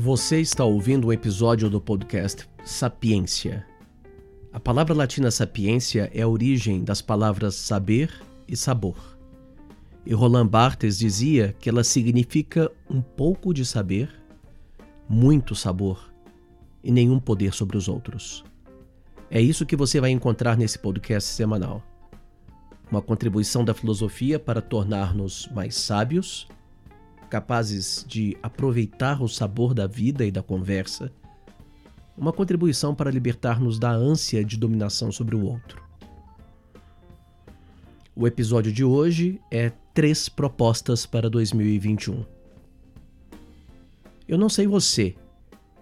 Você está ouvindo um episódio do podcast Sapiência. A palavra latina sapiência é a origem das palavras saber e sabor. E Roland Barthes dizia que ela significa um pouco de saber, muito sabor e nenhum poder sobre os outros. É isso que você vai encontrar nesse podcast semanal. Uma contribuição da filosofia para tornar-nos mais sábios capazes de aproveitar o sabor da vida e da conversa, uma contribuição para libertar-nos da ânsia de dominação sobre o outro. O episódio de hoje é Três Propostas para 2021. Eu não sei você,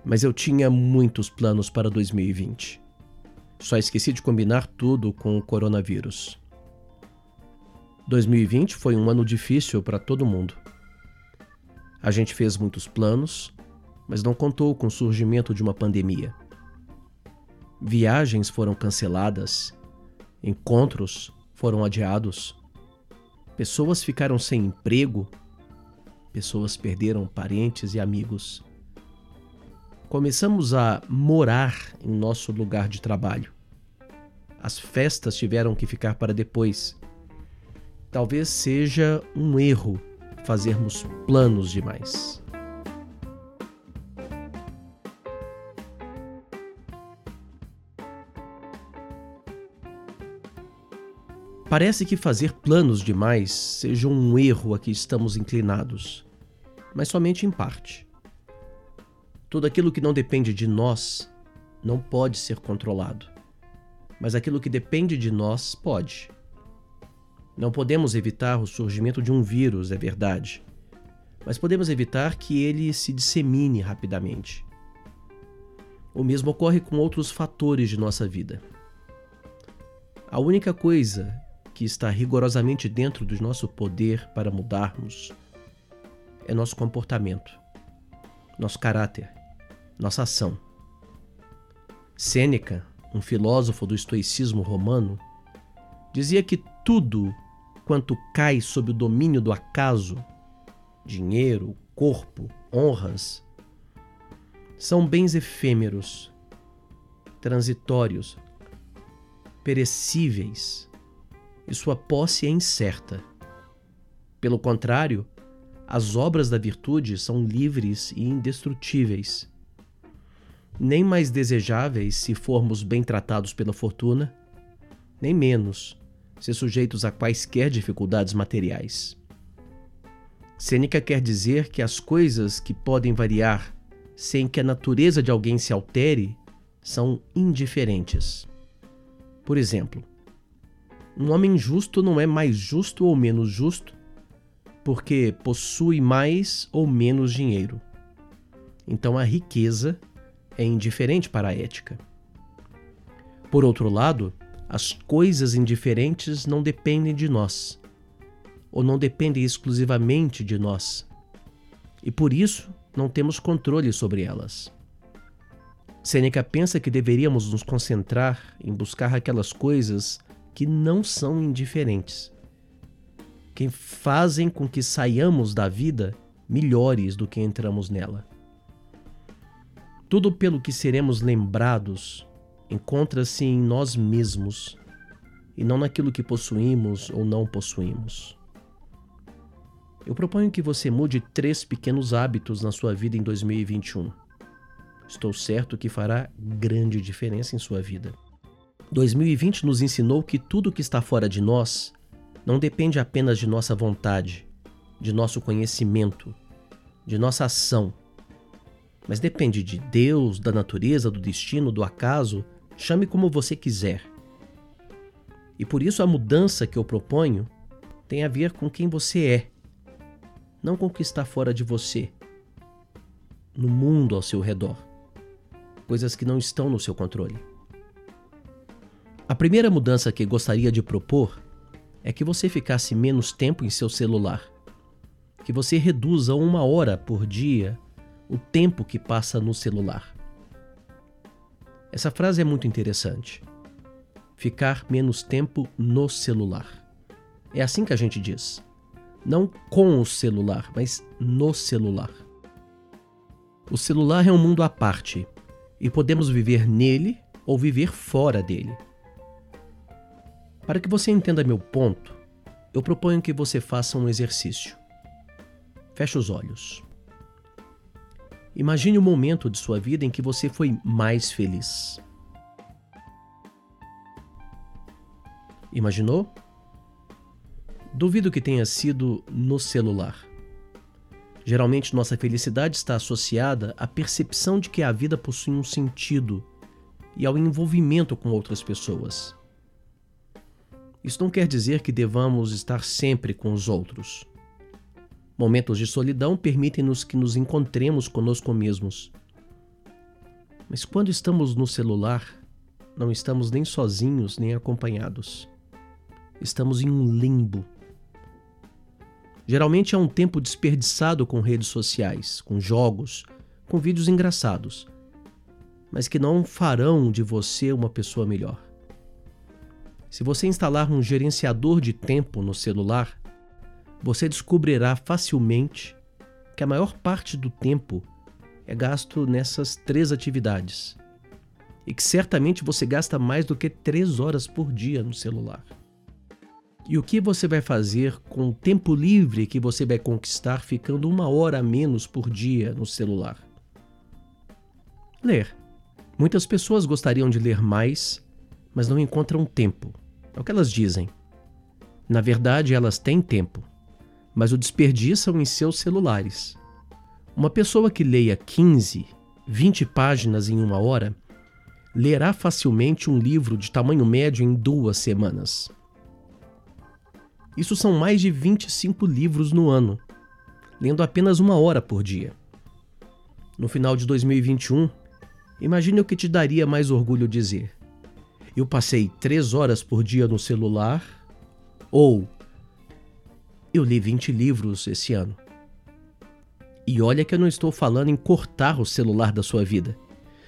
mas eu tinha muitos planos para 2020. Só esqueci de combinar tudo com o coronavírus. 2020 foi um ano difícil para todo mundo. A gente fez muitos planos, mas não contou com o surgimento de uma pandemia. Viagens foram canceladas, encontros foram adiados, pessoas ficaram sem emprego, pessoas perderam parentes e amigos. Começamos a morar em nosso lugar de trabalho. As festas tiveram que ficar para depois. Talvez seja um erro fazermos planos demais. Parece que fazer planos demais seja um erro a que estamos inclinados, mas somente em parte. Tudo aquilo que não depende de nós não pode ser controlado, mas aquilo que depende de nós pode. Não podemos evitar o surgimento de um vírus, é verdade, mas podemos evitar que ele se dissemine rapidamente. O mesmo ocorre com outros fatores de nossa vida. A única coisa que está rigorosamente dentro do nosso poder para mudarmos é nosso comportamento, nosso caráter, nossa ação. Sêneca, um filósofo do estoicismo romano, dizia que tudo quanto cai sob o domínio do acaso, dinheiro, corpo, honras, são bens efêmeros, transitórios, perecíveis, e sua posse é incerta. Pelo contrário, as obras da virtude são livres e indestrutíveis. Nem mais desejáveis se formos bem tratados pela fortuna, nem menos ser sujeitos a quaisquer dificuldades materiais. Sêneca quer dizer que as coisas que podem variar sem que a natureza de alguém se altere são indiferentes. Por exemplo, um homem justo não é mais justo ou menos justo porque possui mais ou menos dinheiro. Então a riqueza é indiferente para a ética. Por outro lado, as coisas indiferentes não dependem de nós, ou não dependem exclusivamente de nós, e por isso não temos controle sobre elas. Sêneca pensa que deveríamos nos concentrar em buscar aquelas coisas que não são indiferentes, que fazem com que saiamos da vida melhores do que entramos nela. Tudo pelo que seremos lembrados encontra-se em nós mesmos e não naquilo que possuímos ou não possuímos. Eu proponho que você mude três pequenos hábitos na sua vida em 2021. Estou certo que fará grande diferença em sua vida. 2020 nos ensinou que tudo que está fora de nós não depende apenas de nossa vontade, de nosso conhecimento, de nossa ação, mas depende de Deus, da natureza, do destino, do acaso Chame como você quiser. E por isso a mudança que eu proponho tem a ver com quem você é, não com o que está fora de você, no mundo ao seu redor, coisas que não estão no seu controle. A primeira mudança que gostaria de propor é que você ficasse menos tempo em seu celular, que você reduza uma hora por dia o tempo que passa no celular. Essa frase é muito interessante. Ficar menos tempo no celular. É assim que a gente diz. Não com o celular, mas no celular. O celular é um mundo à parte e podemos viver nele ou viver fora dele. Para que você entenda meu ponto, eu proponho que você faça um exercício. Feche os olhos. Imagine o momento de sua vida em que você foi mais feliz. Imaginou? Duvido que tenha sido no celular. Geralmente, nossa felicidade está associada à percepção de que a vida possui um sentido e ao envolvimento com outras pessoas. Isso não quer dizer que devamos estar sempre com os outros. Momentos de solidão permitem-nos que nos encontremos conosco mesmos. Mas quando estamos no celular, não estamos nem sozinhos nem acompanhados. Estamos em um limbo Geralmente é um tempo desperdiçado com redes sociais, com jogos, com vídeos engraçados, mas que não farão de você uma pessoa melhor. Se você instalar um gerenciador de tempo no celular, você descobrirá facilmente que a maior parte do tempo é gasto nessas três atividades e que certamente você gasta mais do que três horas por dia no celular. E o que você vai fazer com o tempo livre que você vai conquistar ficando uma hora a menos por dia no celular? Ler. Muitas pessoas gostariam de ler mais, mas não encontram tempo. É o que elas dizem. Na verdade, elas têm tempo, mas o desperdiçam em seus celulares. Uma pessoa que leia 15, 20 páginas em uma hora lerá facilmente um livro de tamanho médio em duas semanas. Isso são mais de 25 livros no ano, lendo apenas uma hora por dia. No final de 2021, imagine o que te daria mais orgulho dizer. Eu passei três horas por dia no celular ou eu li 20 livros esse ano. E olha que eu não estou falando em cortar o celular da sua vida.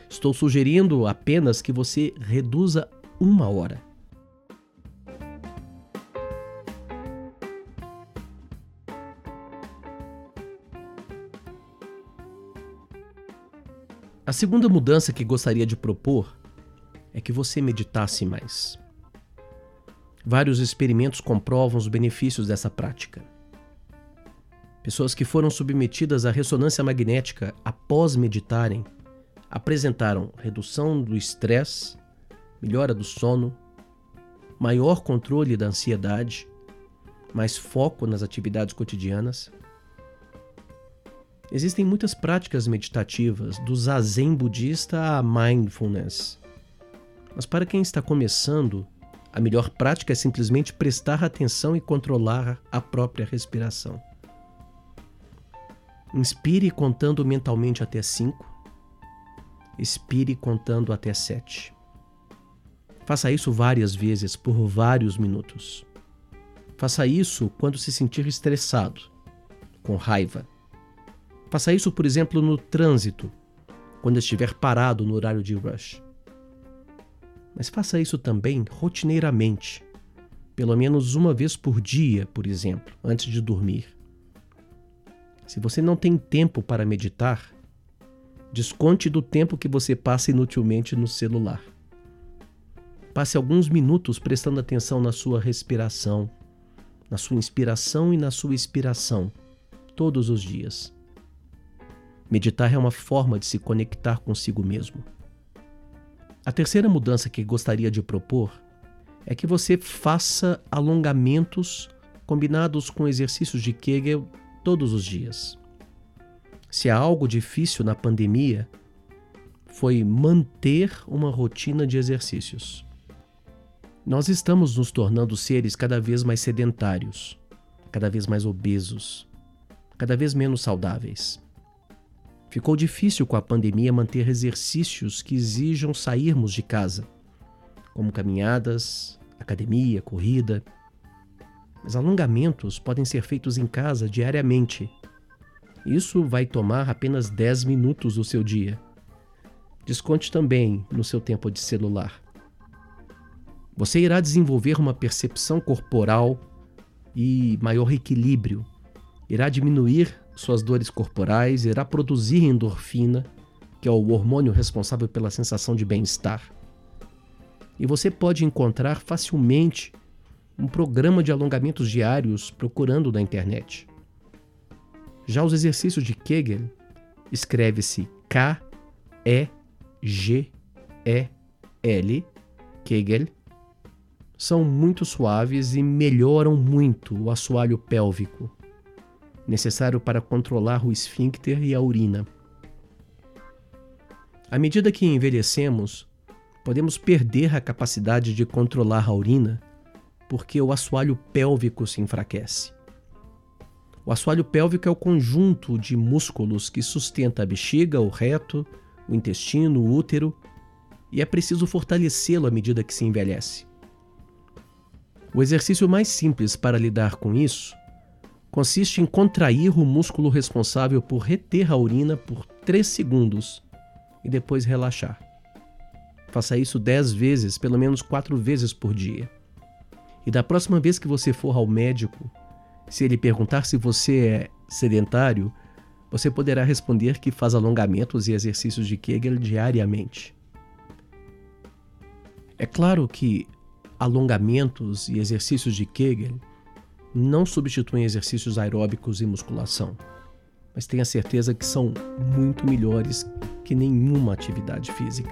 Estou sugerindo apenas que você reduza uma hora. A segunda mudança que gostaria de propor é que você meditasse mais. Vários experimentos comprovam os benefícios dessa prática. Pessoas que foram submetidas à ressonância magnética após meditarem apresentaram redução do estresse, melhora do sono, maior controle da ansiedade, mais foco nas atividades cotidianas Existem muitas práticas meditativas, do zazen budista à mindfulness. Mas para quem está começando, a melhor prática é simplesmente prestar atenção e controlar a própria respiração. Inspire contando mentalmente até 5. Expire contando até 7. Faça isso várias vezes por vários minutos. Faça isso quando se sentir estressado, com raiva Faça isso, por exemplo, no trânsito, quando estiver parado no horário de rush. Mas faça isso também rotineiramente, pelo menos uma vez por dia, por exemplo, antes de dormir. Se você não tem tempo para meditar, desconte do tempo que você passa inutilmente no celular. Passe alguns minutos prestando atenção na sua respiração, na sua inspiração e na sua expiração, todos os dias. Meditar é uma forma de se conectar consigo mesmo. A terceira mudança que gostaria de propor é que você faça alongamentos combinados com exercícios de Kegel todos os dias. Se há algo difícil na pandemia, foi manter uma rotina de exercícios. Nós estamos nos tornando seres cada vez mais sedentários, cada vez mais obesos, cada vez menos saudáveis. Ficou difícil com a pandemia manter exercícios que exijam sairmos de casa, como caminhadas, academia, corrida. Mas alongamentos podem ser feitos em casa diariamente. Isso vai tomar apenas 10 minutos do seu dia. Desconte também no seu tempo de celular. Você irá desenvolver uma percepção corporal e maior equilíbrio. Irá diminuir suas dores corporais, irá produzir endorfina, que é o hormônio responsável pela sensação de bem-estar. E você pode encontrar facilmente um programa de alongamentos diários procurando na internet. Já os exercícios de Kegel escreve-se K-E-G-E-L, Kegel, são muito suaves e melhoram muito o assoalho pélvico, necessário para controlar o esfíncter e a urina. À medida que envelhecemos, podemos perder a capacidade de controlar a urina porque o assoalho pélvico se enfraquece. O assoalho pélvico é o conjunto de músculos que sustenta a bexiga, o reto, o intestino, o útero, e é preciso fortalecê-lo à medida que se envelhece. O exercício mais simples para lidar com isso consiste em contrair o músculo responsável por reter a urina por 3 segundos e depois relaxar. Faça isso 10 vezes, pelo menos 4 vezes por dia. E da próxima vez que você for ao médico, se ele perguntar se você é sedentário, você poderá responder que faz alongamentos e exercícios de Kegel diariamente. É claro que alongamentos e exercícios de Kegel não substituem exercícios aeróbicos e musculação, mas tenha certeza que são muito melhores que nenhuma atividade física.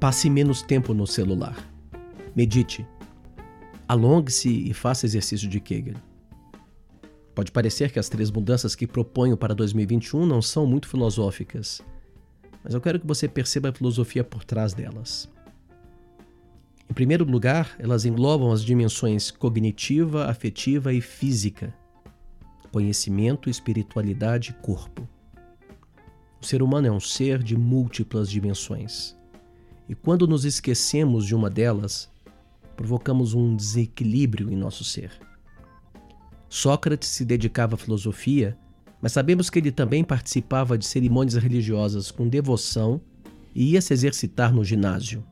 Passe menos tempo no celular. Medite. Alongue-se e faça exercício de Kegel. Pode parecer que as três mudanças que proponho para 2021 não são muito filosóficas, mas eu quero que você perceba a filosofia por trás delas. Em primeiro lugar, elas englobam as dimensões cognitiva, afetiva e física, conhecimento, espiritualidade e corpo. O ser humano é um ser de múltiplas dimensões. E quando nos esquecemos de uma delas, provocamos um desequilíbrio em nosso ser. Sócrates se dedicava à filosofia, mas sabemos que ele também participava de cerimônias religiosas com devoção e ia se exercitar no ginásio.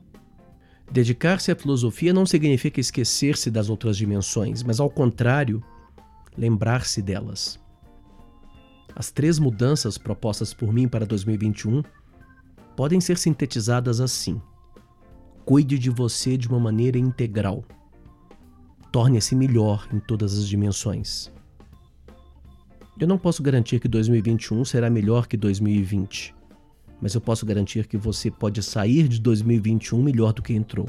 Dedicar-se à filosofia não significa esquecer-se das outras dimensões, mas ao contrário, lembrar-se delas. As três mudanças propostas por mim para 2021 podem ser sintetizadas assim: cuide de você de uma maneira integral. Torne-se melhor em todas as dimensões. Eu não posso garantir que 2021 será melhor que 2020, mas eu posso garantir que você pode sair de 2021 melhor do que entrou.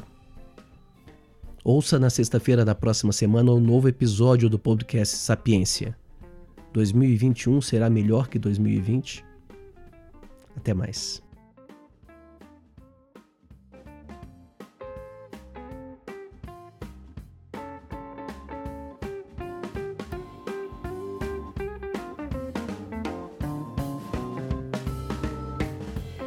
Ouça na sexta-feira da próxima semana um novo episódio do podcast Sapiência. 2021 será melhor que 2020? Até mais.